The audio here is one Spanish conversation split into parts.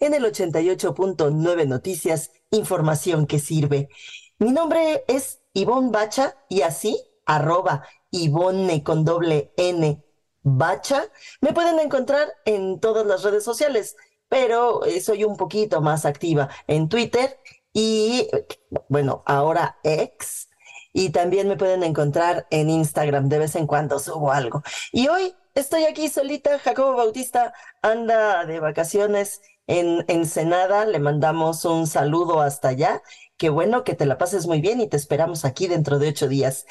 en el 88.9 Noticias, información que sirve. Mi nombre es Ivonne Bacha y así, arroba Ivonne con doble N Bacha, me pueden encontrar en todas las redes sociales, pero eh, soy un poquito más activa en Twitter y, bueno, ahora X y también me pueden encontrar en Instagram. De vez en cuando subo algo. Y hoy estoy aquí solita. Jacobo Bautista anda de vacaciones en Ensenada. Le mandamos un saludo hasta allá. Qué bueno que te la pases muy bien y te esperamos aquí dentro de ocho días.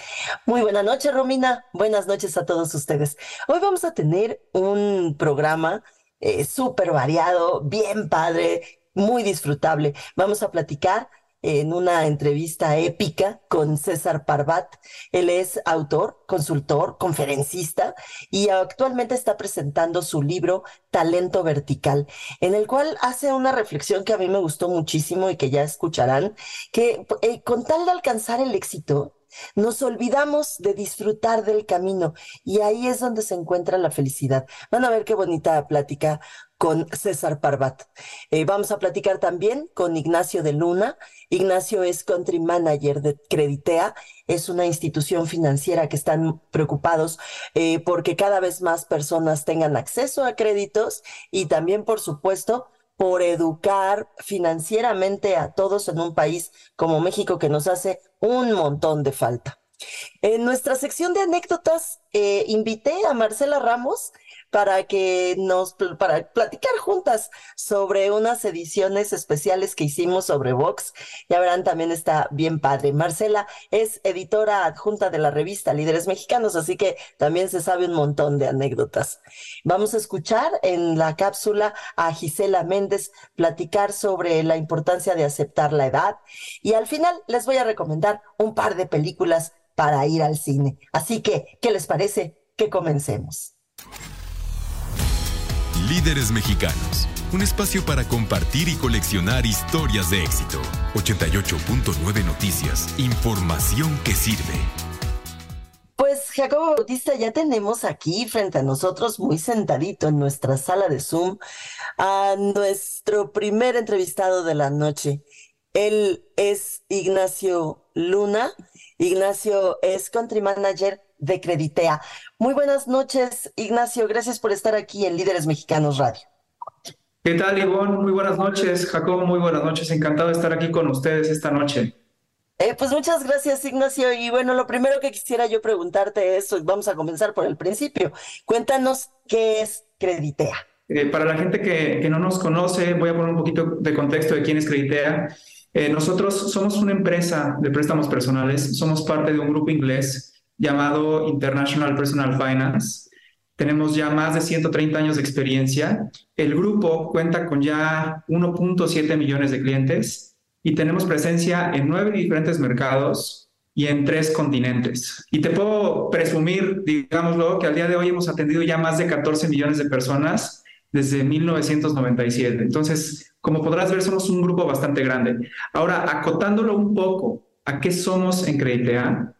Muy buena noche, Romina. Buenas noches a todos ustedes. Hoy vamos a tener un programa eh, súper variado, bien padre, muy disfrutable. Vamos a platicar en una entrevista épica con César Parvat. Él es autor, consultor, conferencista y actualmente está presentando su libro Talento Vertical, en el cual hace una reflexión que a mí me gustó muchísimo y que ya escucharán, que eh, con tal de alcanzar el éxito, nos olvidamos de disfrutar del camino y ahí es donde se encuentra la felicidad. Van a ver qué bonita plática con César Parvat. Eh, vamos a platicar también con Ignacio de Luna. Ignacio es country manager de Creditea. Es una institución financiera que están preocupados eh, porque cada vez más personas tengan acceso a créditos y también, por supuesto, por educar financieramente a todos en un país como México que nos hace un montón de falta. En nuestra sección de anécdotas eh, invité a Marcela Ramos, para que nos, para platicar juntas sobre unas ediciones especiales que hicimos sobre Vox. Ya verán, también está bien padre. Marcela es editora adjunta de la revista Líderes Mexicanos, así que también se sabe un montón de anécdotas. Vamos a escuchar en la cápsula a Gisela Méndez platicar sobre la importancia de aceptar la edad y al final les voy a recomendar un par de películas para ir al cine. Así que, ¿qué les parece? Que comencemos. Líderes Mexicanos, un espacio para compartir y coleccionar historias de éxito. 88.9 Noticias, información que sirve. Pues Jacobo Bautista, ya tenemos aquí frente a nosotros, muy sentadito en nuestra sala de Zoom, a nuestro primer entrevistado de la noche. Él es Ignacio Luna. Ignacio es country manager de Creditea. Muy buenas noches, Ignacio. Gracias por estar aquí en Líderes Mexicanos Radio. ¿Qué tal, Ivonne? Muy buenas noches. Jacobo, muy buenas noches. Encantado de estar aquí con ustedes esta noche. Eh, pues muchas gracias, Ignacio. Y bueno, lo primero que quisiera yo preguntarte es, vamos a comenzar por el principio. Cuéntanos qué es Creditea. Eh, para la gente que, que, no nos conoce, voy a poner un poquito de contexto de quién es Creditea. Eh, nosotros somos una empresa de préstamos personales, somos parte de un grupo inglés llamado International Personal Finance. Tenemos ya más de 130 años de experiencia. El grupo cuenta con ya 1.7 millones de clientes y tenemos presencia en nueve diferentes mercados y en tres continentes. Y te puedo presumir, digámoslo, que al día de hoy hemos atendido ya más de 14 millones de personas desde 1997. Entonces, como podrás ver, somos un grupo bastante grande. Ahora, acotándolo un poco a qué somos en Creditea,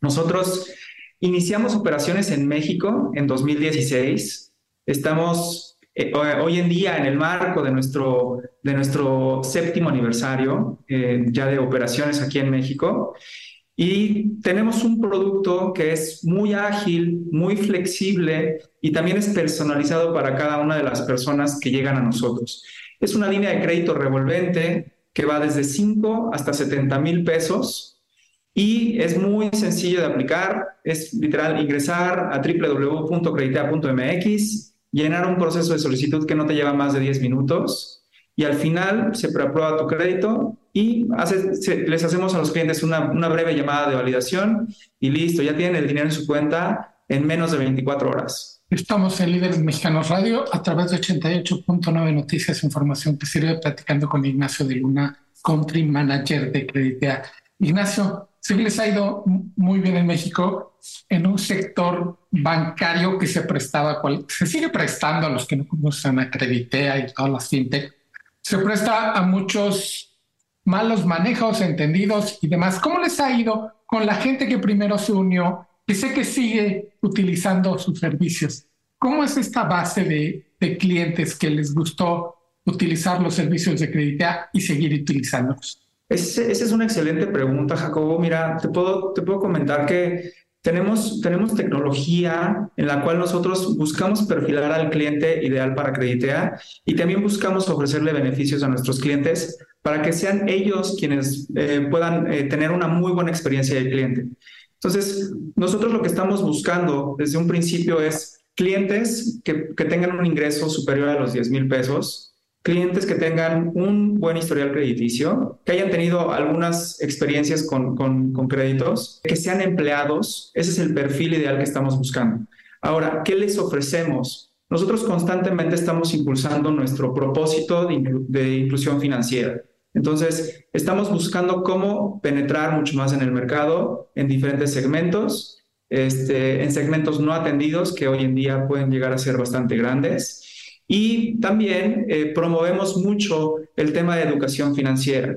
nosotros iniciamos operaciones en México en 2016. Estamos eh, hoy en día en el marco de nuestro, de nuestro séptimo aniversario eh, ya de operaciones aquí en México. Y tenemos un producto que es muy ágil, muy flexible y también es personalizado para cada una de las personas que llegan a nosotros. Es una línea de crédito revolvente que va desde 5 hasta 70 mil pesos y es muy sencillo de aplicar, es literal ingresar a www.creditea.mx, llenar un proceso de solicitud que no te lleva más de 10 minutos y al final se preaprueba tu crédito y les hacemos a los clientes una, breve llamada de validación y listo, ya tienen el dinero en su cuenta en menos de 24 horas. Estamos en Líderes Mexicanos Radio a través de 88.9 Noticias, información que sirve platicando con Ignacio de Luna, Country Manager de Creditea. Ignacio, sí les ha ido muy bien en México en un sector bancario que se prestaba, se sigue prestando a los que no conocen a Creditea y todas las fintech, se presta a muchos malos manejos, entendidos y demás. ¿Cómo les ha ido con la gente que primero se unió que sé que sigue utilizando sus servicios. ¿Cómo es esta base de, clientes que les gustó utilizar los servicios de Creditea y seguir utilizándolos? Esa es una excelente pregunta, Jacobo. Mira, te puedo, te puedo comentar que tenemos, tenemos tecnología en la cual nosotros buscamos perfilar al cliente ideal para Creditea y también buscamos ofrecerle beneficios a nuestros clientes para que sean ellos quienes eh, puedan eh, tener una muy buena experiencia del cliente. Entonces, nosotros lo que estamos buscando desde un principio es clientes que, tengan un ingreso superior a los 10 mil pesos, clientes que tengan un buen historial crediticio, que hayan tenido algunas experiencias con, con, con, créditos, que sean empleados. Ese es el perfil ideal que estamos buscando. Ahora, ¿qué les ofrecemos? Nosotros constantemente estamos impulsando nuestro propósito de, de inclusión financiera. Entonces, estamos buscando cómo penetrar mucho más en el mercado, en diferentes segmentos, este, en segmentos no atendidos que hoy en día pueden llegar a ser bastante grandes. Y también eh, promovemos mucho el tema de educación financiera.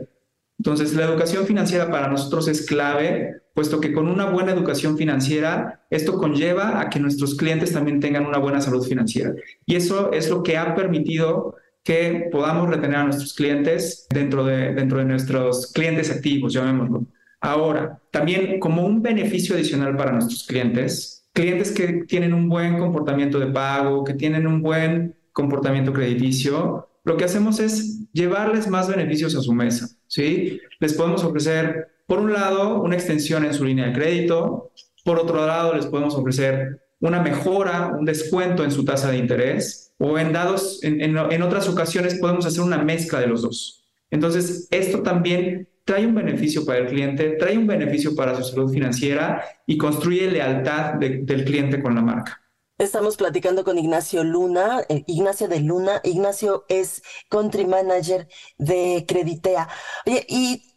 Entonces, la educación financiera para nosotros es clave, puesto que con una buena educación financiera, esto conlleva a que nuestros clientes también tengan una buena salud financiera. Y eso es lo que ha permitido que podamos retener a nuestros clientes dentro de, dentro de nuestros clientes activos, llamémoslo. Ahora, también como un beneficio adicional para nuestros clientes, clientes que tienen un buen comportamiento de pago, que tienen un buen comportamiento crediticio, lo que hacemos es llevarles más beneficios a su mesa, ¿sí? Les podemos ofrecer, por un lado, una extensión en su línea de crédito, por otro lado, les podemos ofrecer una mejora, un descuento en su tasa de interés, o en dados, en, otras ocasiones podemos hacer una mezcla de los dos. Entonces, esto también trae un beneficio para el cliente, trae un beneficio para su salud financiera y construye lealtad del cliente con la marca. Estamos platicando con Ignacio Luna, eh, Ignacio de Luna. Ignacio es country manager de Creditea. Oye, y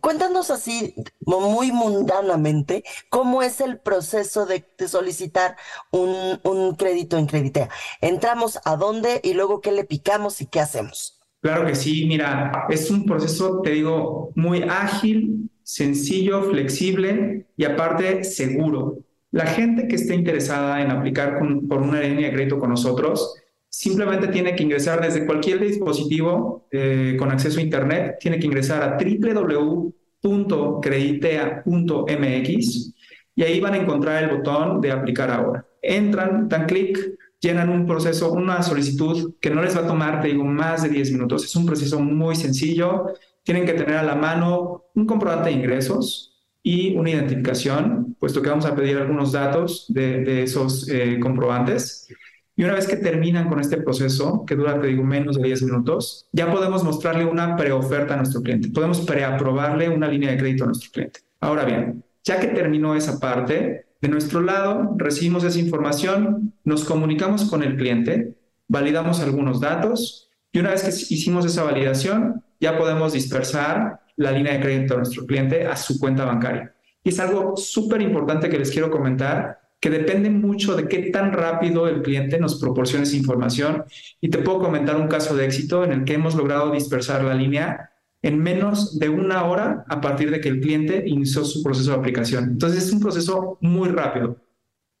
cuéntanos así, muy mundanamente, cómo es el proceso de, solicitar un, un, crédito en Creditea. Entramos a dónde y luego qué le picamos y qué hacemos. Claro que sí, mira, es un proceso, te digo, muy ágil, sencillo, flexible y aparte seguro. La gente que esté interesada en aplicar por una línea de crédito con nosotros, simplemente tiene que ingresar desde cualquier dispositivo eh, con acceso a Internet, tiene que ingresar a www.creditea.mx y ahí van a encontrar el botón de aplicar ahora. Entran, dan clic, llenan un proceso, una solicitud que no les va a tomar, te digo, más de 10 minutos. Es un proceso muy sencillo. Tienen que tener a la mano un comprobante de ingresos, y una identificación, puesto que vamos a pedir algunos datos de, esos eh, comprobantes. Y una vez que terminan con este proceso, que dura, te digo, menos de 10 minutos, ya podemos mostrarle una preoferta a nuestro cliente. Podemos preaprobarle una línea de crédito a nuestro cliente. Ahora bien, ya que terminó esa parte, de nuestro lado recibimos esa información, nos comunicamos con el cliente, validamos algunos datos y una vez que hicimos esa validación, ya podemos dispersar la línea de crédito de nuestro cliente a su cuenta bancaria. Y es algo súper importante que les quiero comentar, que depende mucho de qué tan rápido el cliente nos proporcione esa información. Y te puedo comentar un caso de éxito en el que hemos logrado dispersar la línea en menos de una hora a partir de que el cliente inició su proceso de aplicación. Entonces es un proceso muy rápido.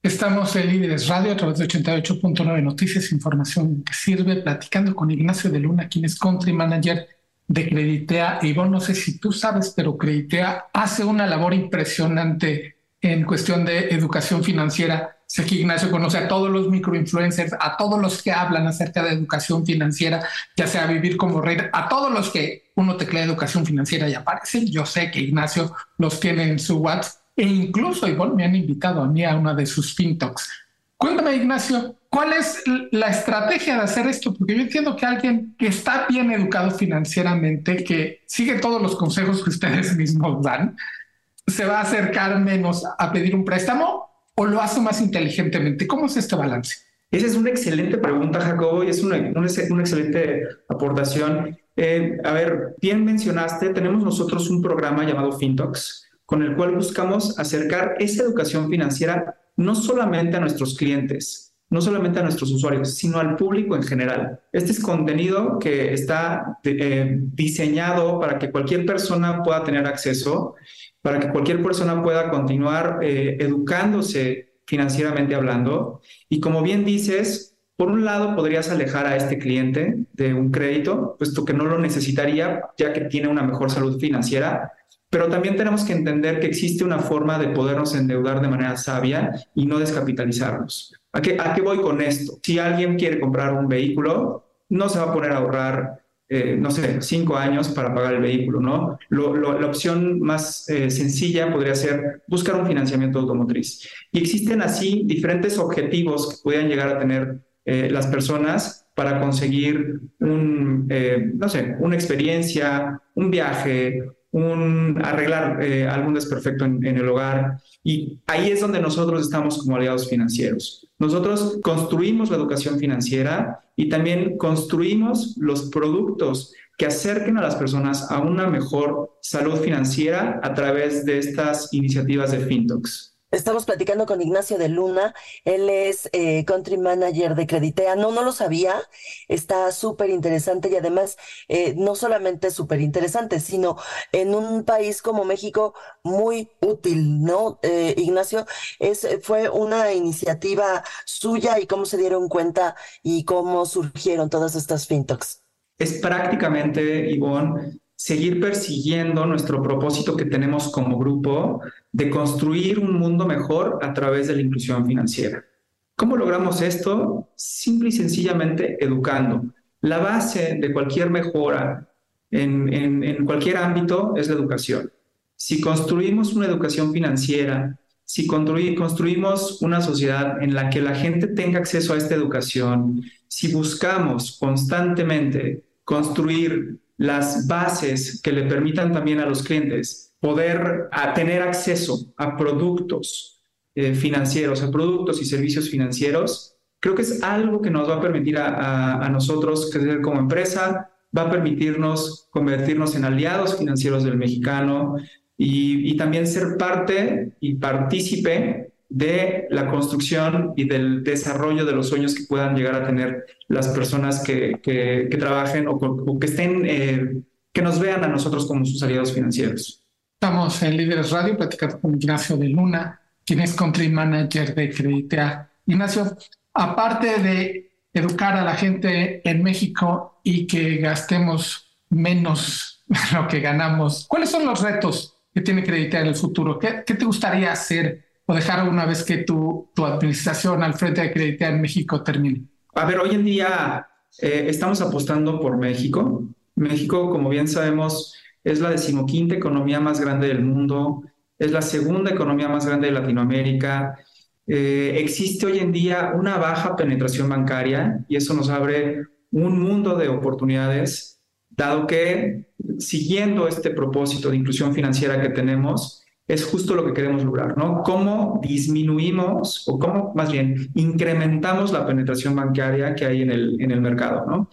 Estamos en Líderes Radio a través de 88.9 Noticias, información que sirve, platicando con Ignacio de Luna, quien es Country Manager de Creditea. Vos no sé si tú sabes, pero Creditea hace una labor impresionante en cuestión de educación financiera. Sé que Ignacio conoce a todos los microinfluencers, a todos los que hablan acerca de educación financiera, ya sea vivir como rey, a todos los que uno teclea educación financiera y aparecen. Yo sé que Ignacio los tiene en su WhatsApp e incluso igual me han invitado a mí a una de sus FinTalks. Cuéntame, Ignacio, ¿Cuál es la estrategia de hacer esto? Porque yo entiendo que alguien que está bien educado financieramente, que sigue todos los consejos que ustedes mismos dan, se va a acercar menos a pedir un préstamo o lo hace más inteligentemente. ¿Cómo es este balance? Esa es una excelente pregunta, Jacobo, y es una, una, excelente aportación. Eh, a ver, bien mencionaste, tenemos nosotros un programa llamado FinTalks, con el cual buscamos acercar esa educación financiera no solamente a nuestros clientes, no solamente a nuestros usuarios, sino al público en general. Este es contenido que está eh, diseñado para que cualquier persona pueda tener acceso, para que cualquier persona pueda continuar eh, educándose financieramente hablando. Y como bien dices, por un lado podrías alejar a este cliente de un crédito, puesto que no lo necesitaría ya que tiene una mejor salud financiera, pero también tenemos que entender que existe una forma de podernos endeudar de manera sabia y no descapitalizarnos. ¿A qué, ¿A qué voy con esto? Si alguien quiere comprar un vehículo, no se va a poner a ahorrar, eh, no sé, cinco años para pagar el vehículo, ¿no? la opción más eh, sencilla podría ser buscar un financiamiento automotriz. Y existen así diferentes objetivos que puedan llegar a tener eh, las personas para conseguir un, no sé, una experiencia, un viaje, un, arreglar eh, algún desperfecto en, en, el hogar. Y ahí es donde nosotros estamos como aliados financieros. Nosotros construimos la educación financiera y también construimos los productos que acerquen a las personas a una mejor salud financiera a través de estas iniciativas de FinTalks. Estamos platicando con Ignacio de Luna, él es eh, country manager de Creditea. No, no lo sabía, está súper interesante y además eh, no solamente súper interesante, sino en un país como México muy útil, ¿no? Eh, Ignacio, es, fue una iniciativa suya y cómo se dieron cuenta y cómo surgieron todas estas fintox. Es prácticamente, Ivonne, seguir persiguiendo nuestro propósito que tenemos como grupo de construir un mundo mejor a través de la inclusión financiera. ¿Cómo logramos esto? Simple y sencillamente educando. La base de cualquier mejora en, en, cualquier ámbito es la educación. Si construimos una educación financiera, si construimos una sociedad en la que la gente tenga acceso a esta educación, si buscamos constantemente construir las bases que le permitan también a los clientes poder tener acceso a productos eh, financieros, a productos y servicios financieros, creo que es algo que nos va a permitir a, nosotros crecer como empresa, va a permitirnos convertirnos en aliados financieros del mexicano y, y también ser parte y partícipe de la construcción y del desarrollo de los sueños que puedan llegar a tener las personas que, que, trabajen o, que estén, eh, que nos vean a nosotros como sus aliados financieros. Estamos en Líderes Radio platicando con Ignacio de Luna, quien es Country Manager de Creditea. Ignacio, aparte de educar a la gente en México y que gastemos menos lo que ganamos, ¿cuáles son los retos que tiene Creditea en el futuro? ¿Qué, qué te gustaría hacer o dejar una vez que tu, tu administración al frente de Creditea en México termine? A ver, hoy en día eh, estamos apostando por México. México, como bien sabemos, es la decimoquinta economía más grande del mundo, es la segunda economía más grande de Latinoamérica. Eh, existe hoy en día una baja penetración bancaria y eso nos abre un mundo de oportunidades, dado que siguiendo este propósito de inclusión financiera que tenemos, es justo lo que queremos lograr, ¿no? ¿Cómo disminuimos o cómo más bien incrementamos la penetración bancaria que hay en el, en el mercado, ¿no?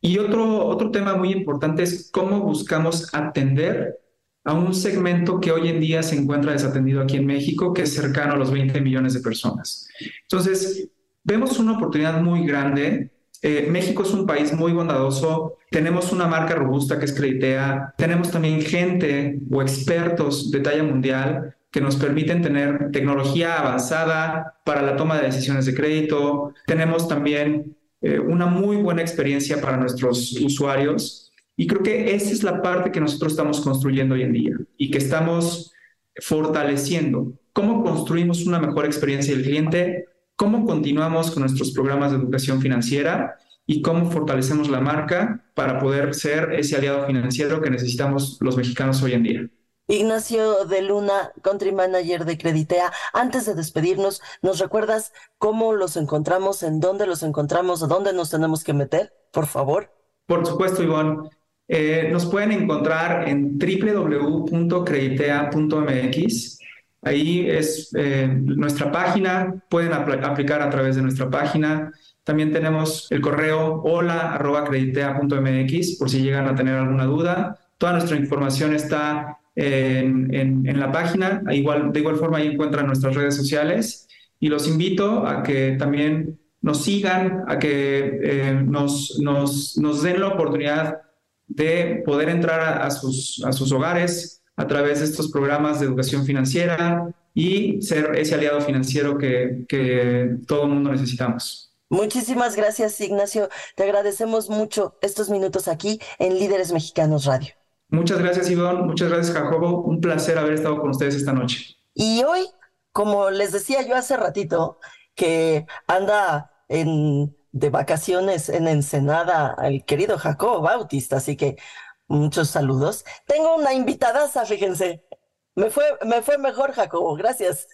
Y otro, otro tema muy importante es cómo buscamos atender a un segmento que hoy en día se encuentra desatendido aquí en México, que es cercano a los 20 millones de personas. Entonces, vemos una oportunidad muy grande eh, México es un país muy bondadoso, tenemos una marca robusta que es Creditea, tenemos también gente o expertos de talla mundial que nos permiten tener tecnología avanzada para la toma de decisiones de crédito, tenemos también eh, una muy buena experiencia para nuestros usuarios y creo que esa es la parte que nosotros estamos construyendo hoy en día y que estamos fortaleciendo. ¿Cómo construimos una mejor experiencia del cliente? Cómo continuamos con nuestros programas de educación financiera y cómo fortalecemos la marca para poder ser ese aliado financiero que necesitamos los mexicanos hoy en día. Ignacio de Luna, Country Manager de Creditea. Antes de despedirnos, ¿nos recuerdas cómo los encontramos, en dónde los encontramos, a dónde nos tenemos que meter, por favor? Por supuesto, Ivonne. Eh, nos pueden encontrar en www.creditea.mx Ahí es eh, nuestra página, pueden aplicar a través de nuestra página. También tenemos el correo hola.creditea.mx por si llegan a tener alguna duda. Toda nuestra información está en, la página. De igual forma, ahí encuentran nuestras redes sociales. Y los invito a que también nos sigan, a que eh, nos, den la oportunidad de poder entrar a sus hogares a través de estos programas de educación financiera y ser ese aliado financiero que, que todo el mundo necesitamos. Muchísimas gracias, Ignacio. Te agradecemos mucho estos minutos aquí en Líderes Mexicanos Radio. Muchas gracias, Ivonne. Muchas gracias, Jacobo. Un placer haber estado con ustedes esta noche. Y hoy, como les decía yo hace ratito, que anda en, de vacaciones en Ensenada el querido Jacobo Bautista, así que muchos saludos. Tengo una invitada, fíjense. Me fue, me fue mejor, Jacobo, gracias.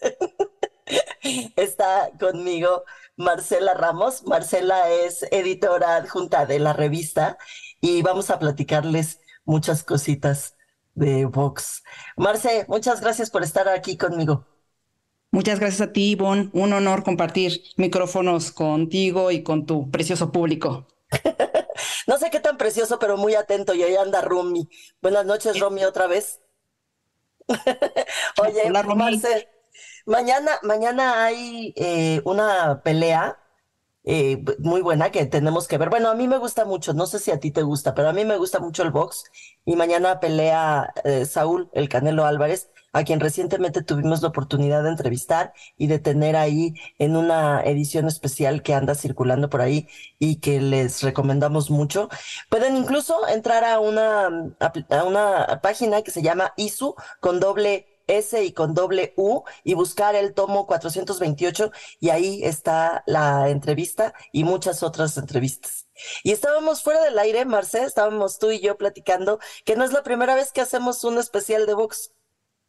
Está conmigo Marcela Ramos. Marcela es editora adjunta de la revista y vamos a platicarles muchas cositas de Vox. Marce, muchas gracias por estar aquí conmigo. Muchas gracias a ti, Ivonne. Un honor compartir micrófonos contigo y con tu precioso público. qué tan precioso, pero muy atento. Y ahí anda Rumi. Buenas noches, Rumi, otra vez. Oye, Hola, Marce, mañana, mañana hay eh, una pelea eh, muy buena que tenemos que ver. Bueno, a mí me gusta mucho, no sé si a ti te gusta, pero a mí me gusta mucho el box. Y mañana pelea eh, Saúl, el Canelo Álvarez, a quien recientemente tuvimos la oportunidad de entrevistar y de tener ahí en una edición especial que anda circulando por ahí y que les recomendamos mucho. Pueden incluso entrar a una, a una página que se llama ISU con doble S y con doble U y buscar el tomo 428 y ahí está la entrevista y muchas otras entrevistas. Y estábamos fuera del aire, Marce, estábamos tú y yo platicando que no es la primera vez que hacemos un especial de box.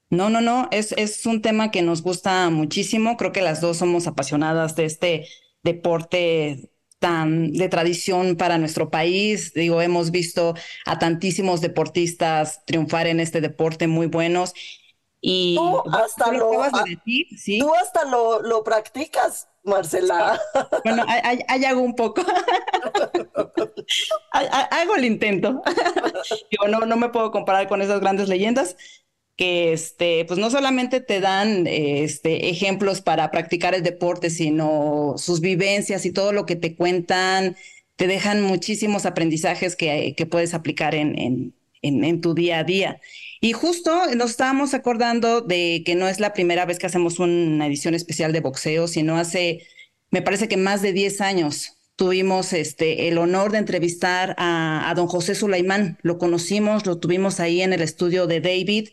No, no, no, es, es un tema que nos gusta muchísimo. Creo que las dos somos apasionadas de este deporte tan de tradición para nuestro país. Digo, hemos visto a tantísimos deportistas triunfar en este deporte muy buenos. Y tú hasta, lo, ¿sí? tú hasta lo, lo practicas, Marcela. Bueno, ahí, hago un poco. hago el intento. Digo, no, no me puedo comparar con esas grandes leyendas, que este, pues no solamente te dan este, ejemplos para practicar el deporte, sino sus vivencias y todo lo que te cuentan, te dejan muchísimos aprendizajes que, que puedes aplicar en, en, en, tu día a día. Y justo nos estábamos acordando de que no es la primera vez que hacemos una edición especial de boxeo, sino hace, me parece que más de 10 años tuvimos este, el honor de entrevistar a, don José Sulaimán. Lo conocimos, lo tuvimos ahí en el estudio de David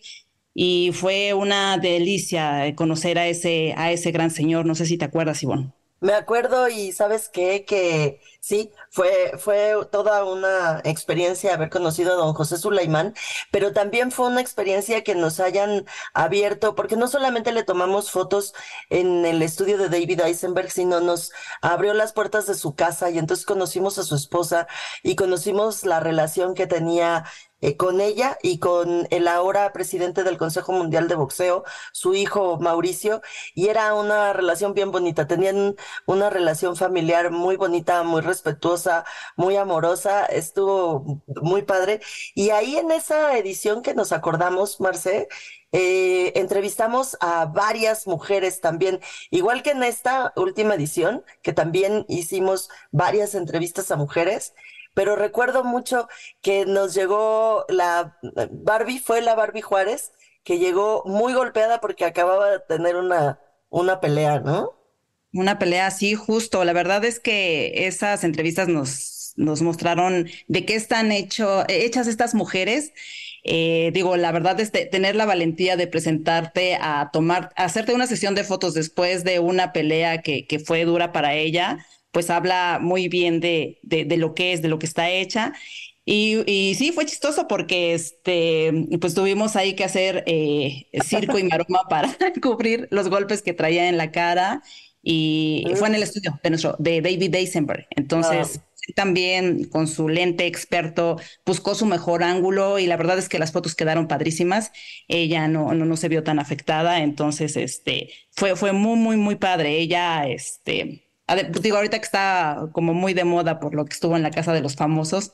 y fue una delicia conocer a ese, a ese gran señor. No sé si te acuerdas, Ivonne. Me acuerdo y sabes qué, que sí, fue, fue toda una experiencia haber conocido a don José Sulaimán, pero también fue una experiencia que nos hayan abierto, porque no solamente le tomamos fotos en el estudio de David Eisenberg, sino nos abrió las puertas de su casa y entonces conocimos a su esposa y conocimos la relación que tenía eh, con ella y con el ahora presidente del Consejo Mundial de Boxeo, su hijo Mauricio, y era una relación bien bonita. Tenían una relación familiar muy bonita, muy respetuosa, muy amorosa, estuvo muy padre. Y ahí en esa edición que nos acordamos, Marce, eh, entrevistamos a varias mujeres también, igual que en esta última edición, que también hicimos varias entrevistas a mujeres pero recuerdo mucho que nos llegó la Barbie, fue la Barbie Juárez, que llegó muy golpeada porque acababa de tener una, una pelea, ¿no? Una pelea así, justo. La verdad es que esas entrevistas nos, nos mostraron de qué están hecho, hechas estas mujeres. Eh, digo, la verdad es tener la valentía de presentarte a tomar, a hacerte una sesión de fotos después de una pelea que, que fue dura para ella pues habla muy bien de, de, lo que es, de lo que está hecha. Y, y, sí, fue chistoso porque este, pues tuvimos ahí que hacer eh, circo y maroma para cubrir los golpes que traía en la cara y fue en el estudio de nuestro, de David Eisenberg. Entonces, también con su lente experto buscó su mejor ángulo y la verdad es que las fotos quedaron padrísimas. Ella no, no, no se vio tan afectada, entonces este, fue, fue muy, muy, muy padre. Ella, este, digo, ahorita que está como muy de moda por lo que estuvo en la casa de los famosos,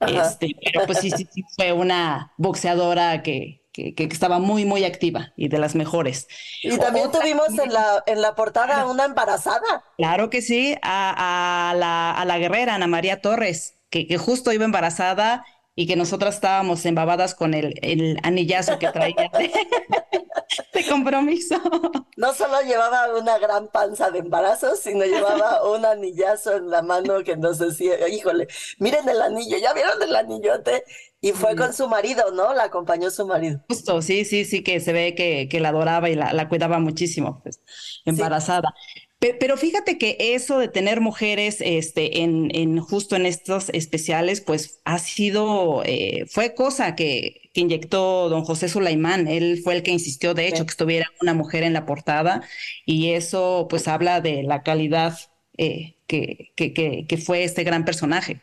este, pero pues sí, sí, sí, fue una boxeadora que, que, estaba muy, muy activa y de las mejores. Y también tuvimos en la, en la portada una embarazada. Claro que sí, a, a, la, a la guerrera Ana María Torres, que, que justo iba embarazada y que nosotras estábamos embabadas con el, el anillazo que traía de, compromiso. No solo llevaba una gran panza de embarazo, sino llevaba un anillazo en la mano que nos decía, híjole, miren el anillo, ¿ya vieron el anillote? Y fue con su marido, ¿no? La acompañó su marido. Justo, sí, sí, sí, que se ve que, que la adoraba y la, la cuidaba muchísimo, pues, embarazada. Pero fíjate que eso de tener mujeres este, en, en justo en estos especiales, pues ha sido, eh, fue cosa que, que, inyectó don José Sulaimán. Él fue el que insistió, de hecho, que estuviera una mujer en la portada y eso pues habla de la calidad eh, que, que, que fue este gran personaje.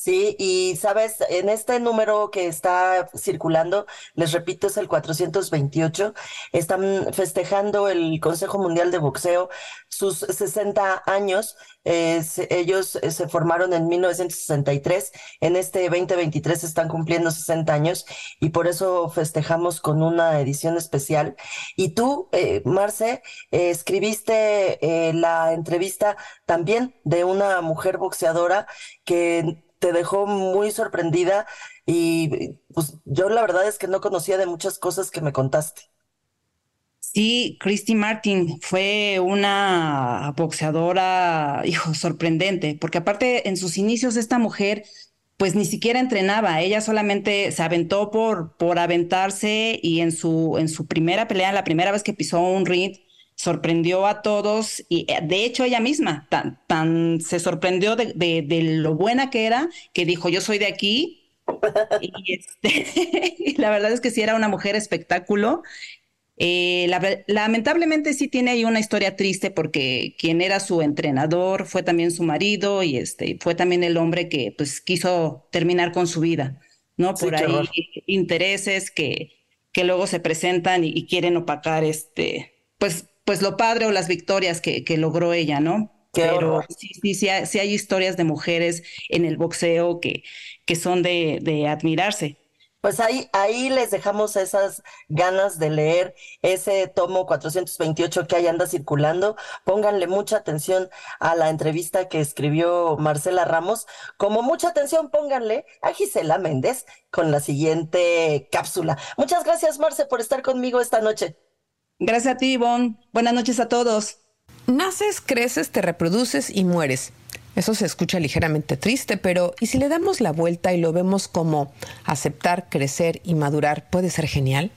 Sí, y sabes, en este número que está circulando, les repito, es el 428, están festejando el Consejo Mundial de Boxeo sus 60 años. ellos eh, se formaron en 1963, en este 2023 están cumpliendo 60 años y por eso festejamos con una edición especial. Y tú, eh, Marce, eh, escribiste la entrevista también de una mujer boxeadora que te dejó muy sorprendida y pues yo la verdad es que no conocía de muchas cosas que me contaste. Sí, Christy Martin fue una boxeadora, hijo, sorprendente, porque aparte en sus inicios esta mujer pues ni siquiera entrenaba, ella solamente se aventó por, por aventarse y en su, en su primera pelea, la primera vez que pisó un ring, sorprendió a todos y eh, de hecho ella misma tan, tan se sorprendió de, de, lo buena que era que dijo yo soy de aquí y, este, la verdad es que sí era una mujer espectáculo. Eh, lamentablemente sí tiene ahí una historia triste porque quien era su entrenador fue también su marido y este fue también el hombre que pues quiso terminar con su vida, ¿no? Por ahí intereses que, que luego se presentan y, y quieren opacar este pues pues lo padre o las victorias que, que logró ella, ¿no? Pero sí, sí, sí hay, historias de mujeres en el boxeo que, que son de, de admirarse. Pues ahí, ahí les dejamos esas ganas de leer ese tomo 428 que ahí anda circulando. Pónganle mucha atención a la entrevista que escribió Marcela Ramos. Como mucha atención, pónganle a Gisela Méndez con la siguiente cápsula. Muchas gracias, Marce, por estar conmigo esta noche. Gracias a ti, Ivonne. Buenas noches a todos. Naces, creces, te reproduces y mueres. Eso se escucha ligeramente triste, pero ¿y si le damos la vuelta y lo vemos como aceptar, crecer y madurar puede ser genial?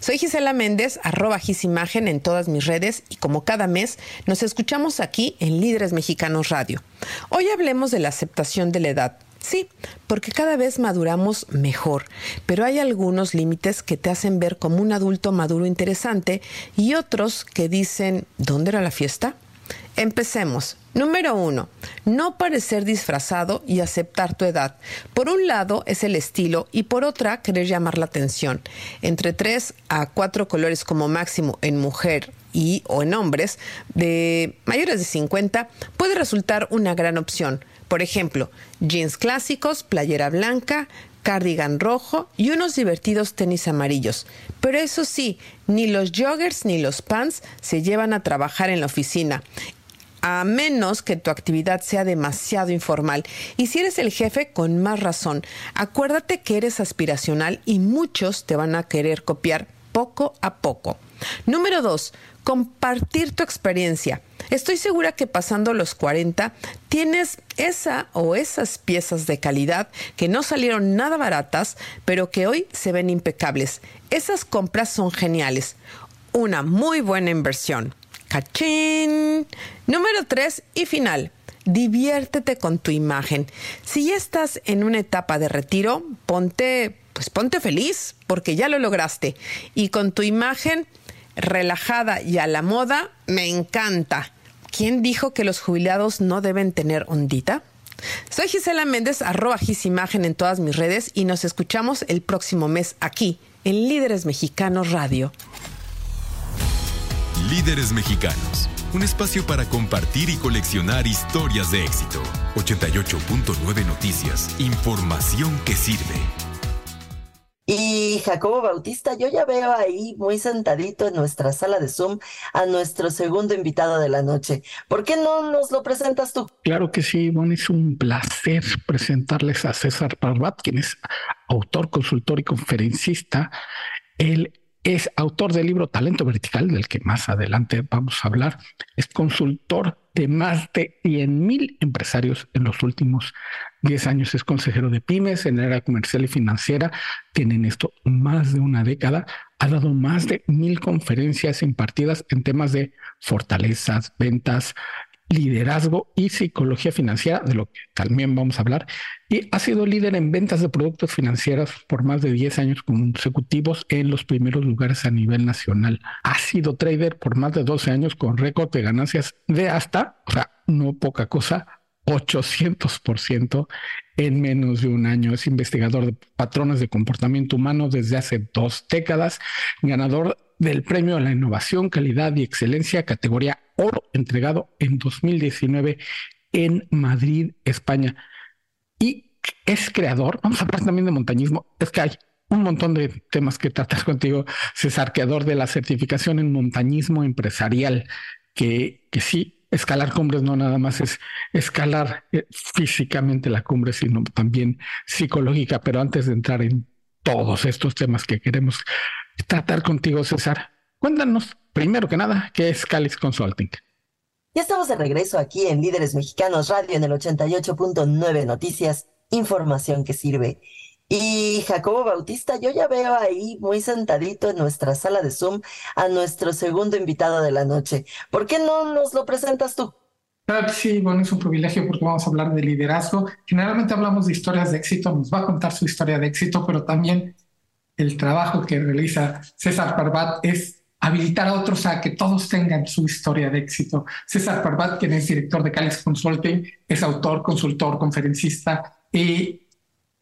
Soy Gisela Méndez, arroba Gisimagen en todas mis redes y como cada mes nos escuchamos aquí en Líderes Mexicanos Radio. Hoy hablemos de la aceptación de la edad, Sí, porque cada vez maduramos mejor, pero hay algunos límites que te hacen ver como un adulto maduro interesante y otros que dicen, ¿dónde era la fiesta? Empecemos. Número uno, no parecer disfrazado y aceptar tu edad. Por un lado es el estilo y por otra querer llamar la atención. Entre tres a cuatro colores como máximo en mujer y o en hombres de mayores de 50 puede resultar una gran opción por ejemplo, jeans clásicos, playera blanca, cardigan rojo y unos divertidos tenis amarillos. Pero eso sí, ni los joggers ni los pants se llevan a trabajar en la oficina. A menos que tu actividad sea demasiado informal. Y si eres el jefe, con más razón. Acuérdate que eres aspiracional y muchos te van a querer copiar poco a poco. Número dos, compartir tu experiencia. Estoy segura que pasando los 40 tienes esa o esas piezas de calidad que no salieron nada baratas, pero que hoy se ven impecables. Esas compras son geniales. Una muy buena inversión. ¡Cachín! Número 3 y final. Diviértete con tu imagen. Si ya estás en una etapa de retiro, ponte, pues ponte feliz, porque ya lo lograste. Y con tu imagen, relajada y a la moda, me encanta. ¿Quién dijo que los jubilados no deben tener ondita? Soy Gisela Méndez, arroba Gisimagen en todas mis redes y nos escuchamos el próximo mes aquí en Líderes Mexicanos Radio. Líderes Mexicanos, un espacio para compartir y coleccionar historias de éxito. 88.9 Noticias, información que sirve. Y Jacobo Bautista, yo ya veo ahí muy sentadito en nuestra sala de Zoom a nuestro segundo invitado de la noche. ¿Por qué no nos lo presentas tú? Claro que sí, bueno, es un placer presentarles a César Parbat, quien es autor, consultor y conferencista. Él es autor del libro Talento Vertical, del que más adelante vamos a hablar. Es consultor de más de 100 mil empresarios en los últimos 10 años. Es consejero de pymes en el área comercial y financiera. Tienen esto más de una década. Ha dado más de mil conferencias impartidas en temas de fortalezas, ventas, liderazgo y psicología financiera, de lo que también vamos a hablar, y ha sido líder en ventas de productos financieros por más de 10 años consecutivos en los primeros lugares a nivel nacional. Ha sido trader por más de 12 años con récord de ganancias de hasta, o sea, no poca cosa, 800% en menos de un año. Es investigador de patrones de comportamiento humano desde hace dos décadas, ganador del Premio a la Innovación, Calidad y Excelencia, categoría oro, entregado en 2019 en Madrid, España. Y es creador, vamos a hablar también de montañismo, es que hay un montón de temas que tratas contigo, César, creador de la certificación en montañismo empresarial, que, que sí, escalar cumbres no nada más es escalar eh, físicamente la cumbre, sino también psicológica. Pero antes de entrar en todos estos temas que queremos tratar contigo, César, cuéntanos primero que nada qué es Calis Consulting. Ya estamos de regreso aquí en Líderes Mexicanos Radio en el 88.9 Noticias, información que sirve. Y Jacobo Bautista, yo ya veo ahí muy sentadito en nuestra sala de Zoom a nuestro segundo invitado de la noche. ¿Por qué no nos lo presentas tú? Claro que sí, bueno, es un privilegio porque vamos a hablar de liderazgo. Generalmente hablamos de historias de éxito, nos va a contar su historia de éxito, pero también el trabajo que realiza César Parbat es habilitar a otros a que todos tengan su historia de éxito. César Parbat, quien es director de Calix Consulting, es autor, consultor, conferencista y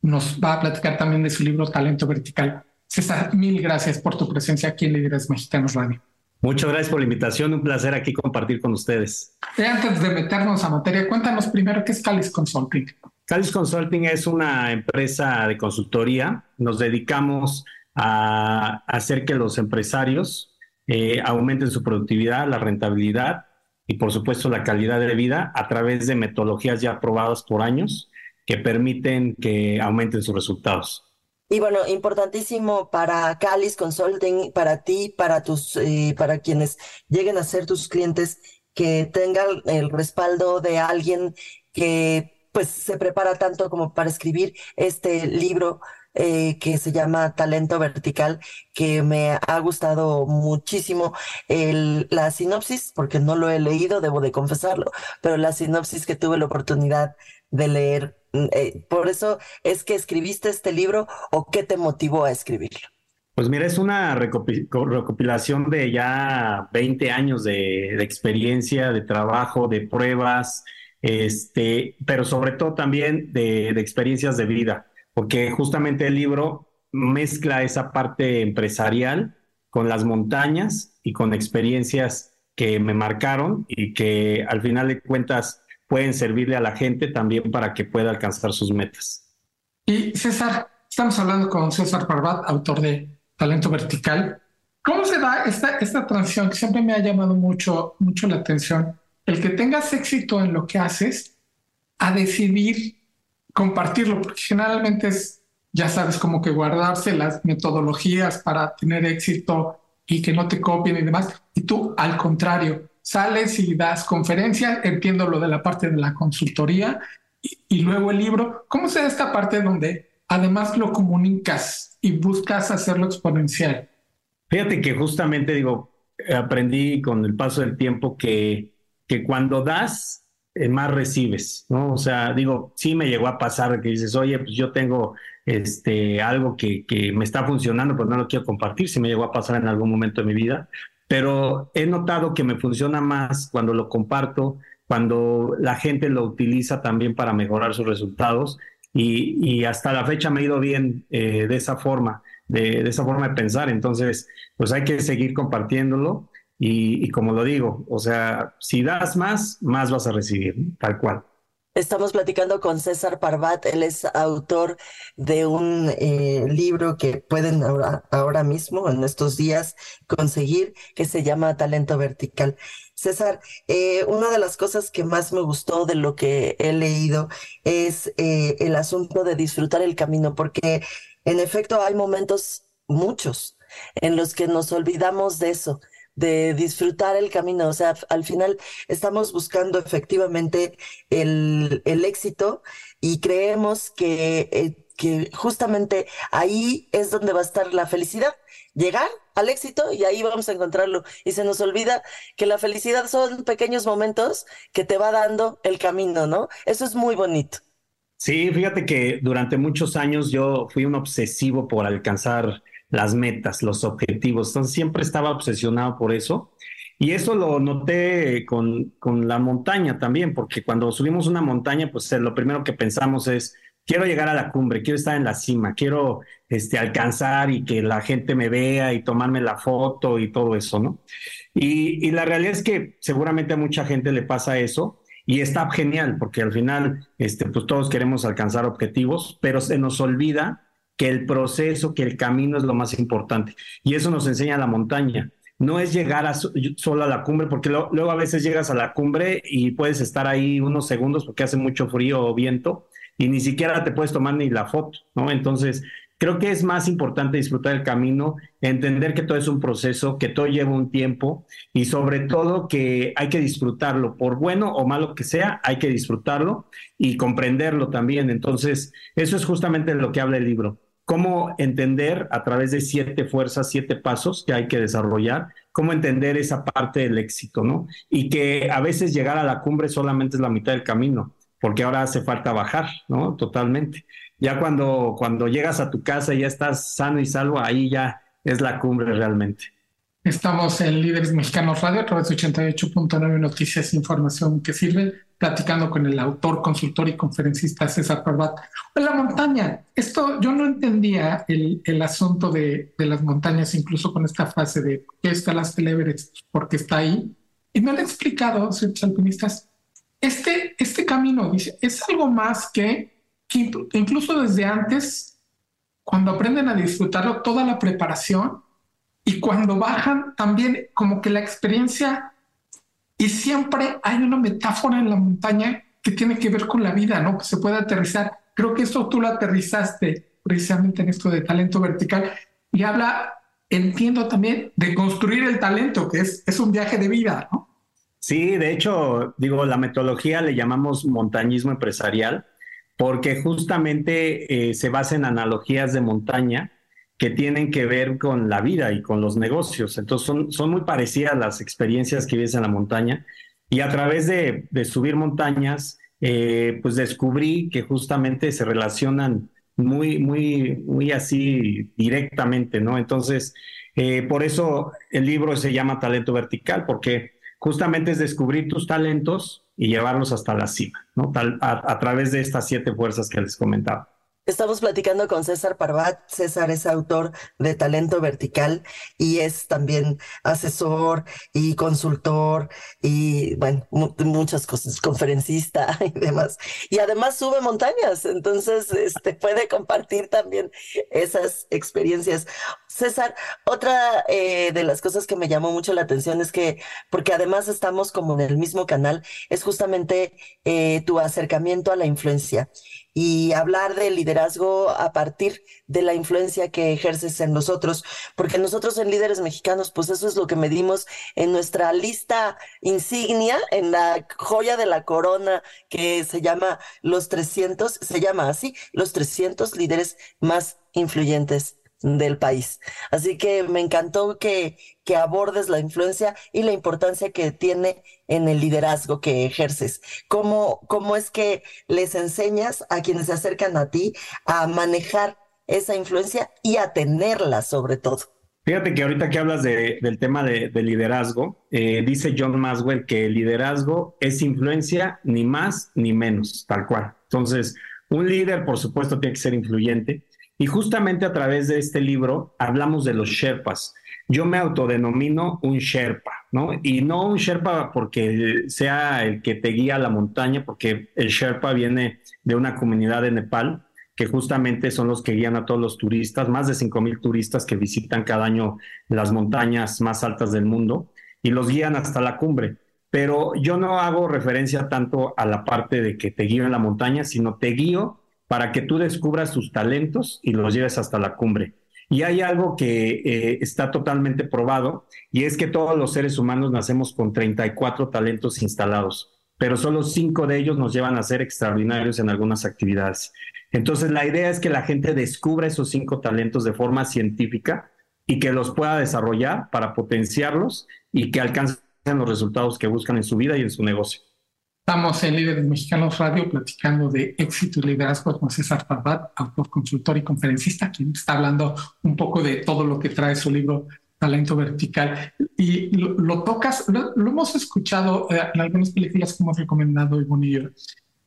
nos va a platicar también de su libro Talento Vertical. César, mil gracias por tu presencia aquí en Líderes Mexicanos Radio. Muchas gracias por la invitación, un placer aquí compartir con ustedes. Y antes de meternos a materia, cuéntanos primero qué es Calix Consulting. Calix Consulting es una empresa de consultoría. Nos dedicamos a hacer que los empresarios eh, aumenten su productividad, la rentabilidad y por supuesto la calidad de vida a través de metodologías ya aprobadas por años que permiten que aumenten sus resultados. Y bueno, importantísimo para Calis Consulting, para ti, para tus, eh, para quienes lleguen a ser tus clientes, que tengan el respaldo de alguien que pues se prepara tanto como para escribir este libro eh, que se llama Talento Vertical, que me ha gustado muchísimo el, la sinopsis, porque no lo he leído, debo de confesarlo, pero la sinopsis que tuve la oportunidad de leer. Mm, eh, por eso es que escribiste este libro o qué te motivó a escribirlo. Pues mira, es una recopilación de ya 20 años de, de experiencia, de trabajo, de pruebas, este, pero sobre todo también de, de experiencias de vida porque justamente el libro mezcla esa parte empresarial con las montañas y con experiencias que me marcaron y que al final de cuentas pueden servirle a la gente también para que pueda alcanzar sus metas. Y César, estamos hablando con César Parbat, autor de Talento Vertical. ¿Cómo se da esta, esta transición que siempre me ha llamado mucho, mucho la atención? El que tengas éxito en lo que haces a decidir compartirlo, porque generalmente es, ya sabes, como que guardarse las metodologías para tener éxito y que no te copien y demás. Y tú, al contrario, sales y das conferencias, entiendo lo de la parte de la consultoría y, luego el libro. ¿Cómo se da esta parte donde además lo comunicas y buscas hacerlo exponencial? Fíjate que justamente digo, aprendí con el paso del tiempo que, que cuando das, eh, más recibes, ¿no? O sea, digo, sí me llegó a pasar que dices, oye, pues yo tengo este, algo que, que me está funcionando, pues no lo quiero compartir, sí me llegó a pasar en algún momento de mi vida, pero he notado que me funciona más cuando lo comparto cuando la gente lo utiliza también para mejorar sus resultados y, hasta la fecha me ha ido bien eh, de esa forma, de, esa forma de pensar. Entonces, pues hay que seguir compartiéndolo y, como lo digo, o sea, si das más, más vas a recibir, tal cual. Estamos platicando con César Parvat, él es autor de un eh, libro que pueden ahora, ahora, mismo, en estos días, conseguir, que se llama Talento Vertical. César, eh, una de las cosas que más me gustó de lo que he leído es eh, el asunto de disfrutar el camino, porque en efecto hay momentos, muchos, en los que nos olvidamos de eso de disfrutar el camino. O sea, al final estamos buscando efectivamente el, el éxito y creemos que, eh, que justamente ahí es donde va a estar la felicidad. Llegar al éxito y ahí vamos a encontrarlo. Y se nos olvida que la felicidad son pequeños momentos que te va dando el camino, ¿no? Eso es muy bonito. Sí, fíjate que durante muchos años yo fui un obsesivo por alcanzar las metas, los objetivos. Entonces siempre estaba obsesionado por eso. Y eso lo noté con, con la montaña también, porque cuando subimos una montaña, pues eh, lo primero que pensamos es, quiero llegar a la cumbre, quiero estar en la cima, quiero este, alcanzar y que la gente me vea y tomarme la foto y todo eso, ¿no? Y, y la realidad es que seguramente a mucha gente le pasa eso y está genial, porque al final, este, pues todos queremos alcanzar objetivos, pero se nos olvida que el proceso, que el camino es lo más importante. Y eso nos enseña la montaña. No es llegar a, solo a la cumbre, porque luego a veces llegas a la cumbre y puedes estar ahí unos segundos porque hace mucho frío o viento y ni siquiera te puedes tomar ni la foto, ¿no? Entonces, creo que es más importante disfrutar el camino, entender que todo es un proceso, que todo lleva un tiempo y sobre todo que hay que disfrutarlo, por bueno o malo que sea, hay que disfrutarlo y comprenderlo también. Entonces, eso es justamente lo que habla el libro. Cómo entender a través de siete fuerzas, siete pasos que hay que desarrollar, cómo entender esa parte del éxito, ¿no? Y que a veces llegar a la cumbre solamente es la mitad del camino, porque ahora hace falta bajar, ¿no? Totalmente. Ya cuando, cuando llegas a tu casa y ya estás sano y salvo, ahí ya es la cumbre realmente. Estamos en Líderes Mexicanos Radio a través de 88.9 Noticias e Información que sirve, platicando con el autor, consultor y conferencista César Parbat. La montaña, esto yo no entendía el, asunto de, las montañas, incluso con esta frase de que está las Everest, porque está ahí. Y me han explicado, ciertos alpinistas, este, este camino, dice, es algo más que incluso desde antes, cuando aprenden a disfrutarlo, toda la preparación y cuando bajan también como que la experiencia y siempre hay una metáfora en la montaña que tiene que ver con la vida, ¿no? Que se puede aterrizar. Creo que esto tú lo aterrizaste precisamente en esto de talento vertical y habla, entiendo también, de construir el talento, que es, es un viaje de vida, ¿no? Sí, de hecho, digo, la metodología le llamamos montañismo empresarial porque justamente eh, se basa en analogías de montaña que tienen que ver con la vida y con los negocios. Entonces son, son muy parecidas las experiencias que vives en la montaña y a través de, subir montañas, eh, pues descubrí que justamente se relacionan muy, muy, muy así directamente, ¿no? Entonces, eh, por eso el libro se llama Talento Vertical, porque justamente es descubrir tus talentos y llevarlos hasta la cima, ¿no? Tal, a, a través de estas siete fuerzas que les comentaba. Estamos platicando con César Parvat. César es autor de Talento Vertical y es también asesor y consultor y, bueno, muchas cosas, conferencista y demás. Y además sube montañas, entonces este, puede compartir también esas experiencias. César, otra eh, de las cosas que me llamó mucho la atención es que, porque además estamos como en el mismo canal, es justamente eh, tu acercamiento a la influencia y hablar de liderazgo a partir de la influencia que ejerces en nosotros, porque nosotros en líderes mexicanos, pues eso es lo que medimos en nuestra lista insignia, en la joya de la corona que se llama los 300, se llama así, los 300 líderes más influyentes del país. Así que me encantó que, que abordes la influencia y la importancia que tiene en el liderazgo que ejerces. ¿Cómo, ¿Cómo es que les enseñas a quienes se acercan a ti a manejar esa influencia y a tenerla sobre todo? Fíjate que ahorita que hablas del tema de, liderazgo, eh, dice John Maswell que el liderazgo es influencia ni más ni menos, tal cual. Entonces, un líder, por supuesto, tiene que ser influyente. Y justamente a través de este libro hablamos de los Sherpas. Yo me autodenomino un Sherpa, ¿no? Y no un Sherpa porque sea el que te guía a la montaña, porque el Sherpa viene de una comunidad de Nepal, que justamente son los que guían a todos los turistas, más de 5 mil turistas que visitan cada año las montañas más altas del mundo y los guían hasta la cumbre. Pero yo no hago referencia tanto a la parte de que te guío en la montaña, sino te guío para que tú descubras tus talentos y los lleves hasta la cumbre. Y hay algo que eh, está totalmente probado y es que todos los seres humanos nacemos con 34 talentos instalados, pero solo cinco de ellos nos llevan a ser extraordinarios en algunas actividades. Entonces, la idea es que la gente descubra esos cinco talentos de forma científica y que los pueda desarrollar para potenciarlos y que alcancen los resultados que buscan en su vida y en su negocio. Estamos en Líderes Mexicanos Radio platicando de éxito y liderazgo con César Farbat, autor, consultor y conferencista, quien está hablando un poco de todo lo que trae su libro Talento Vertical. Y lo, tocas, lo, hemos escuchado eh, en algunas películas que hemos recomendado, y Bonillo,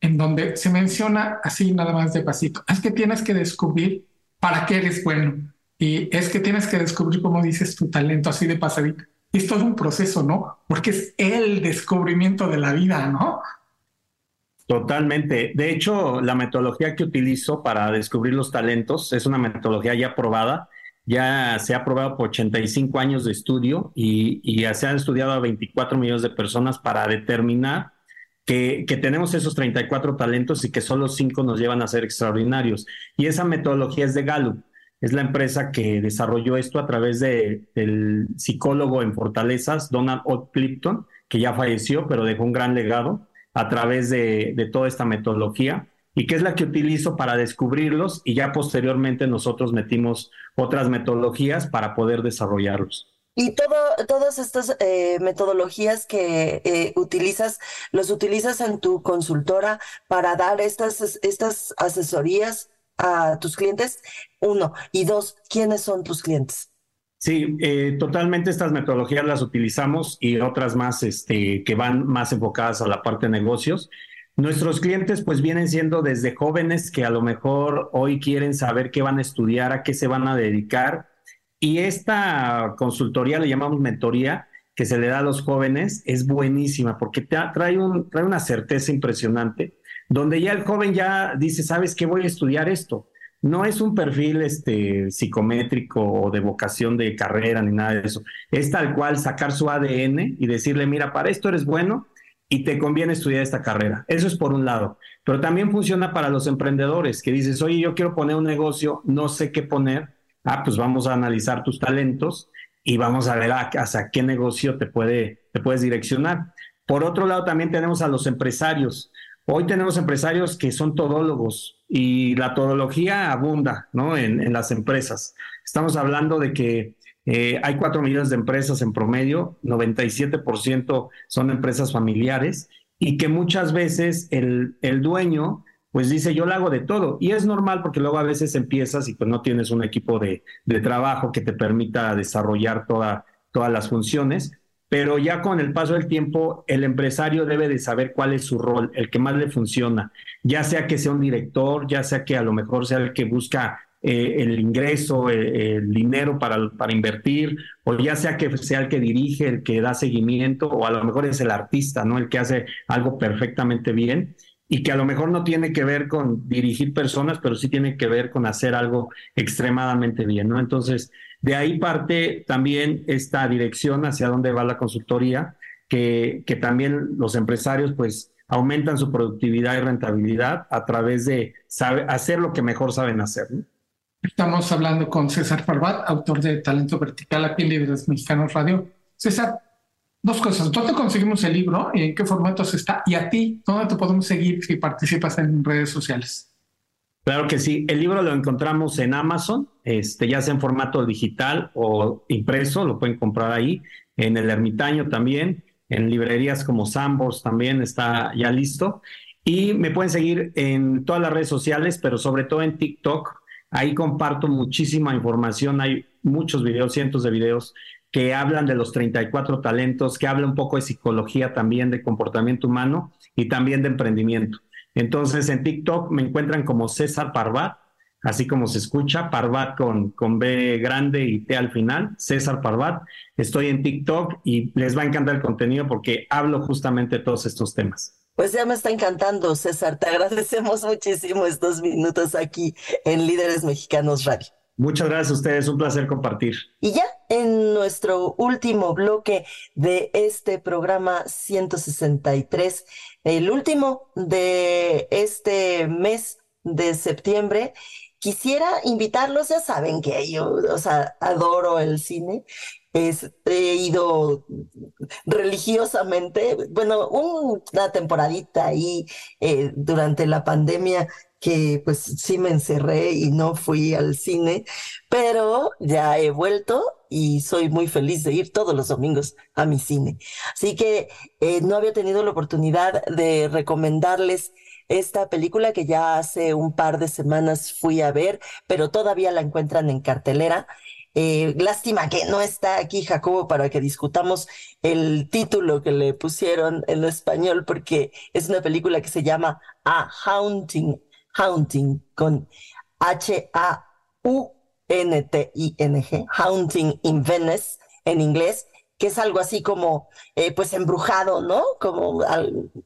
en donde se menciona así nada más de pasito, es que tienes que descubrir para qué eres bueno y es que tienes que descubrir, como dices, tu talento así de pasadito. Es un proceso, ¿no? Porque es el descubrimiento de la vida, ¿no? Totalmente. De hecho, la metodología que utilizo para descubrir los talentos es una metodología ya probada. Ya se ha probado por 85 años de estudio y, y se han estudiado a 24 millones de personas para determinar que, tenemos esos 34 talentos y que solo 5 nos llevan a ser extraordinarios. Y esa metodología es de Gallup. Es la empresa que desarrolló esto a través de, del psicólogo en Fortalezas, Donald O. Clifton, que ya falleció, pero dejó un gran legado a través de, de toda esta metodología y que es la que utilizo para descubrirlos y ya posteriormente nosotros metimos otras metodologías para poder desarrollarlos. Y todo, todas estas eh, metodologías que eh, utilizas, los utilizas en tu consultora para dar estas, estas asesorías a tus clientes. Uno. Y dos, ¿quiénes son tus clientes? Sí, eh, totalmente estas metodologías las utilizamos y otras más este, que van más enfocadas a la parte de negocios. Nuestros clientes pues vienen siendo desde jóvenes que a lo mejor hoy quieren saber qué van a estudiar, a qué se van a dedicar y esta consultoría, le llamamos mentoría, que se le da a los jóvenes, es buenísima porque trae, un, trae una certeza impresionante, donde ya el joven ya dice, ¿sabes qué? Voy a estudiar esto. No es un perfil este, psicométrico o de vocación de carrera ni nada de eso. Es tal cual sacar su ADN y decirle, mira, para esto eres bueno y te conviene estudiar esta carrera. Eso es por un lado. Pero también funciona para los emprendedores que dices, oye, yo quiero poner un negocio, no sé qué poner ah, pues vamos a analizar tus talentos y vamos a ver hasta qué negocio te, puede, te puedes direccionar. Por otro lado, también tenemos a los empresarios. Hoy tenemos empresarios que son todólogos y la todología abunda ¿no? en, las empresas. Estamos hablando de que eh, hay cuatro millones de empresas en promedio, 97% son empresas familiares y que muchas veces el, el dueño pues dice, yo lo hago de todo. Y es normal porque luego a veces empiezas y pues no tienes un equipo de, trabajo que te permita desarrollar toda, todas las funciones, pero ya con el paso del tiempo el empresario debe de saber cuál es su rol, el que más le funciona, ya sea que sea un director, ya sea que a lo mejor sea el que busca eh, el ingreso, eh, el dinero para, para invertir, o ya sea que sea el que dirige, el que da seguimiento, o a lo mejor es el artista, ¿no? El que hace algo perfectamente bien y que a lo mejor no tiene que ver con dirigir personas, pero sí tiene que ver con hacer algo extremadamente bien, ¿no? Entonces, de ahí parte también esta dirección hacia dónde va la consultoría, que, que también los empresarios pues aumentan su productividad y rentabilidad a través de hacer lo que mejor saben hacer. Estamos hablando con César Farbat, autor de Talento Vertical aquí en Líderes Mexicanos Radio. César, Dos cosas. ¿Dónde conseguimos el libro? ¿En qué formatos está? Y a ti, ¿dónde te podemos seguir si participas en redes sociales? Claro que sí. El libro lo encontramos en Amazon, este, ya sea en formato digital o impreso, lo pueden comprar ahí. En el Ermitaño también, en librerías como Sambors también está ya listo. Y me pueden seguir en todas las redes sociales, pero sobre todo en TikTok. Ahí comparto muchísima información. Hay muchos videos, cientos de videos que hablan de los 34 talentos, que hablan un poco de psicología también, de comportamiento humano y también de emprendimiento. Entonces en TikTok me encuentran como César Parvat, así como se escucha, Parvat con, con B grande y T al final, César Parvat. Estoy en TikTok y les va a encantar el contenido porque hablo justamente de todos estos temas. Pues ya me está encantando, César. Te agradecemos muchísimo estos minutos aquí en Líderes Mexicanos Radio. Muchas gracias a ustedes, un placer compartir. Y ya en nuestro último bloque de este programa 163, el último de este mes de septiembre, quisiera invitarlos, ya saben que yo, o sea, adoro el cine, he ido religiosamente, bueno, una temporadita ahí eh, durante la pandemia que pues sí me encerré y no fui al cine, pero ya he vuelto y soy muy feliz de ir todos los domingos a mi cine. Así que eh, no había tenido la oportunidad de recomendarles esta película que ya hace un par de semanas fui a ver, pero todavía la encuentran en cartelera. Eh, lástima que no está aquí Jacobo para que discutamos el título que le pusieron en español, porque es una película que se llama A Haunting, Haunting, con H-A-U-N-T-I-N-G, Haunting in Venice en inglés, que es algo así como, eh, pues, embrujado, ¿no? Como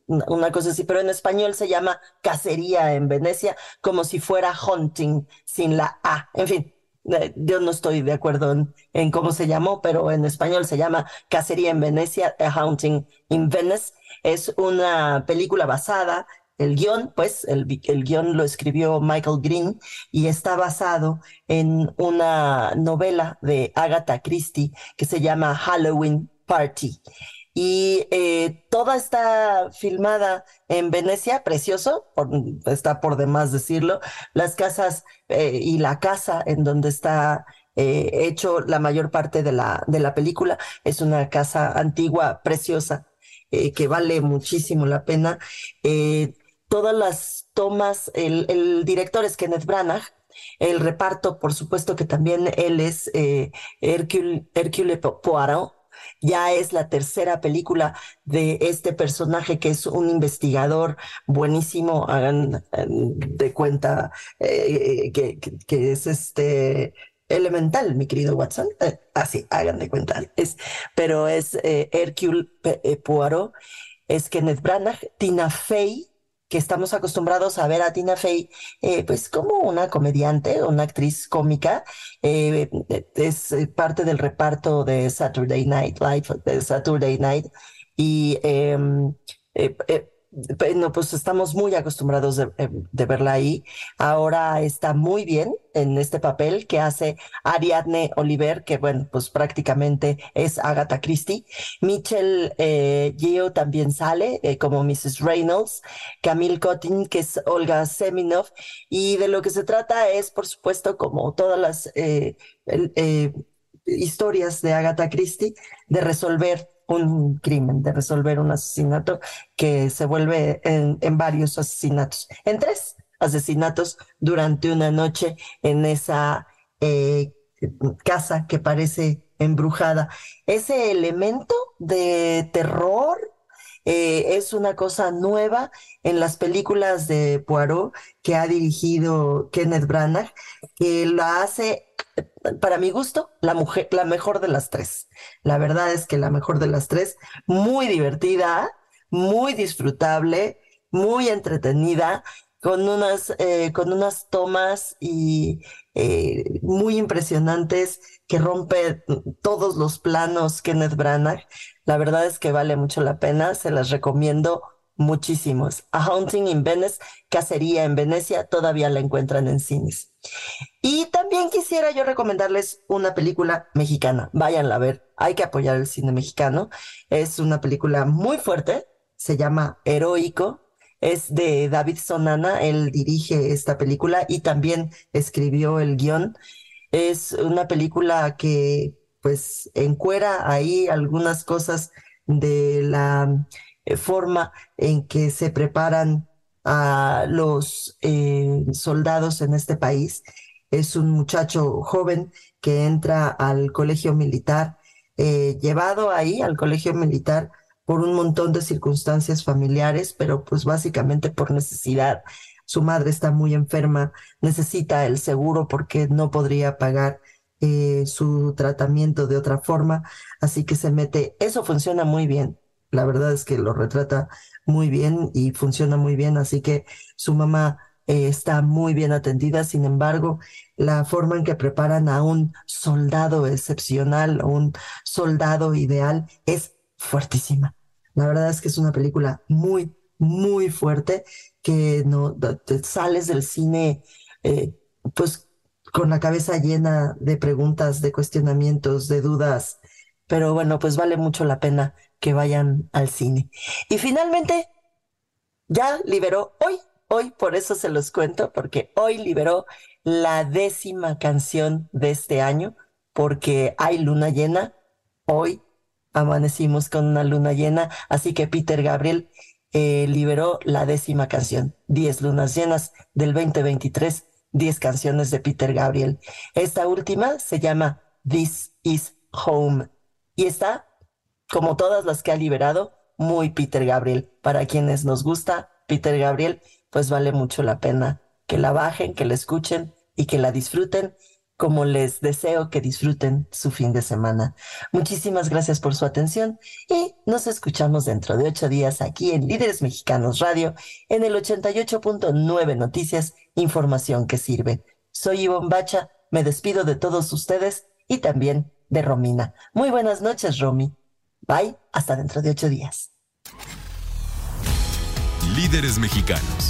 una cosa así, pero en español se llama Cacería en Venecia, como si fuera Haunting sin la A. En fin, eh, yo no estoy de acuerdo en, cómo se llamó, pero en español se llama Cacería en Venecia, A Haunting in Venice. Es una película basada, el guion, pues, el, guion lo escribió Michael Green y está basado en una novela de Agatha Christie que se llama Halloween Party y eh, toda está filmada en Venecia, precioso, está por demás decirlo, las casas eh, y la casa en donde está eh, hecho la mayor parte de la, de la película es una casa antigua, preciosa, que vale muchísimo la pena. Todas las tomas, el, el, director es Kenneth Branagh, el reparto, por supuesto que también él es Hercule, Hercule Poirot, ya es la tercera película de este personaje que es un investigador buenísimo, hagan de cuenta eh, que, es este elemental, mi querido Watson. Eh, así, hagan de cuenta. Es, pero es eh, Hercule Poirot, es Kenneth Branagh, Tina Fey, que estamos acostumbrados a ver a Tina Fey, eh, pues como una comediante, una actriz cómica, eh, es parte del reparto de Saturday Night Live, de Saturday Night, y em, eh, no, pues estamos muy acostumbrados de, eh, de, verla ahí. Ahora está muy bien en este papel que hace Ariadne Oliver, que bueno, pues prácticamente es Agatha Christie. Mitchell eh, Gio también sale eh, como Mrs. Reynolds. Camille Cottin, que es Olga Seminov. Y de lo que se trata es, por supuesto, como todas las eh, eh historias de Agatha Christie, de resolver un crimen, de resolver un asesinato que se vuelve en, varios asesinatos, en tres asesinatos durante una noche en esa eh, casa que parece embrujada. Ese elemento de terror eh, es una cosa nueva en las películas de Poirot que ha dirigido Kenneth Branagh, que la hace para mi gusto, la, mujer, la mejor de las tres. La verdad es que la mejor de las tres, muy divertida, muy disfrutable, muy entretenida, con unas, eh, con unas tomas y eh, muy impresionantes que rompe todos los planos Kenneth Branagh. La verdad es que vale mucho la pena, se las recomiendo muchísimos. A Haunting in Venice, Cacería en Venecia, todavía la encuentran en cines. Y también quisiera yo recomendarles una película mexicana. Váyanla a ver, hay que apoyar el cine mexicano. Es una película muy fuerte, se llama Heroico. Es de David Sonana, él dirige esta película y también escribió el guion. Es una película que pues encuera ahí algunas cosas de la eh, forma en que se preparan a los eh, soldados en este país es un muchacho joven que entra al colegio militar, eh, llevado ahí al colegio militar por un montón de circunstancias familiares, pero pues básicamente por necesidad. Su madre está muy enferma, necesita el seguro porque no podría pagar eh, su tratamiento de otra forma, así que se mete. Eso funciona muy bien. La verdad es que lo retrata muy bien y funciona muy bien, así que su mamá eh, está muy bien atendida. Sin embargo, la forma en que preparan a un soldado excepcional, un soldado ideal, es fuertísima. La verdad es que es una película muy, muy fuerte que no te sales del cine, eh, pues con la cabeza llena de preguntas, de cuestionamientos, de dudas. Pero bueno, pues vale mucho la pena que vayan al cine. Y finalmente, ya liberó hoy, hoy, por eso se los cuento, porque hoy liberó la décima canción de este año, porque hay luna llena. Hoy amanecimos con una luna llena, así que Peter Gabriel eh, liberó la décima canción, Diez lunas llenas del 2023, diez canciones de Peter Gabriel. Esta última se llama This is Home y está como todas las que ha liberado, muy Peter Gabriel. Para quienes nos gusta Peter Gabriel, pues vale mucho la pena que la bajen, que la escuchen y que la disfruten como les deseo que disfruten su fin de semana. Muchísimas gracias por su atención y nos escuchamos dentro de ocho días aquí en Líderes Mexicanos Radio en el 88.9 Noticias, información que sirve. Soy Ivonne Bacha, me despido de todos ustedes y también de Romina. Muy buenas noches, Romy. Bye, hasta dentro de ocho días. Líderes Mexicanos,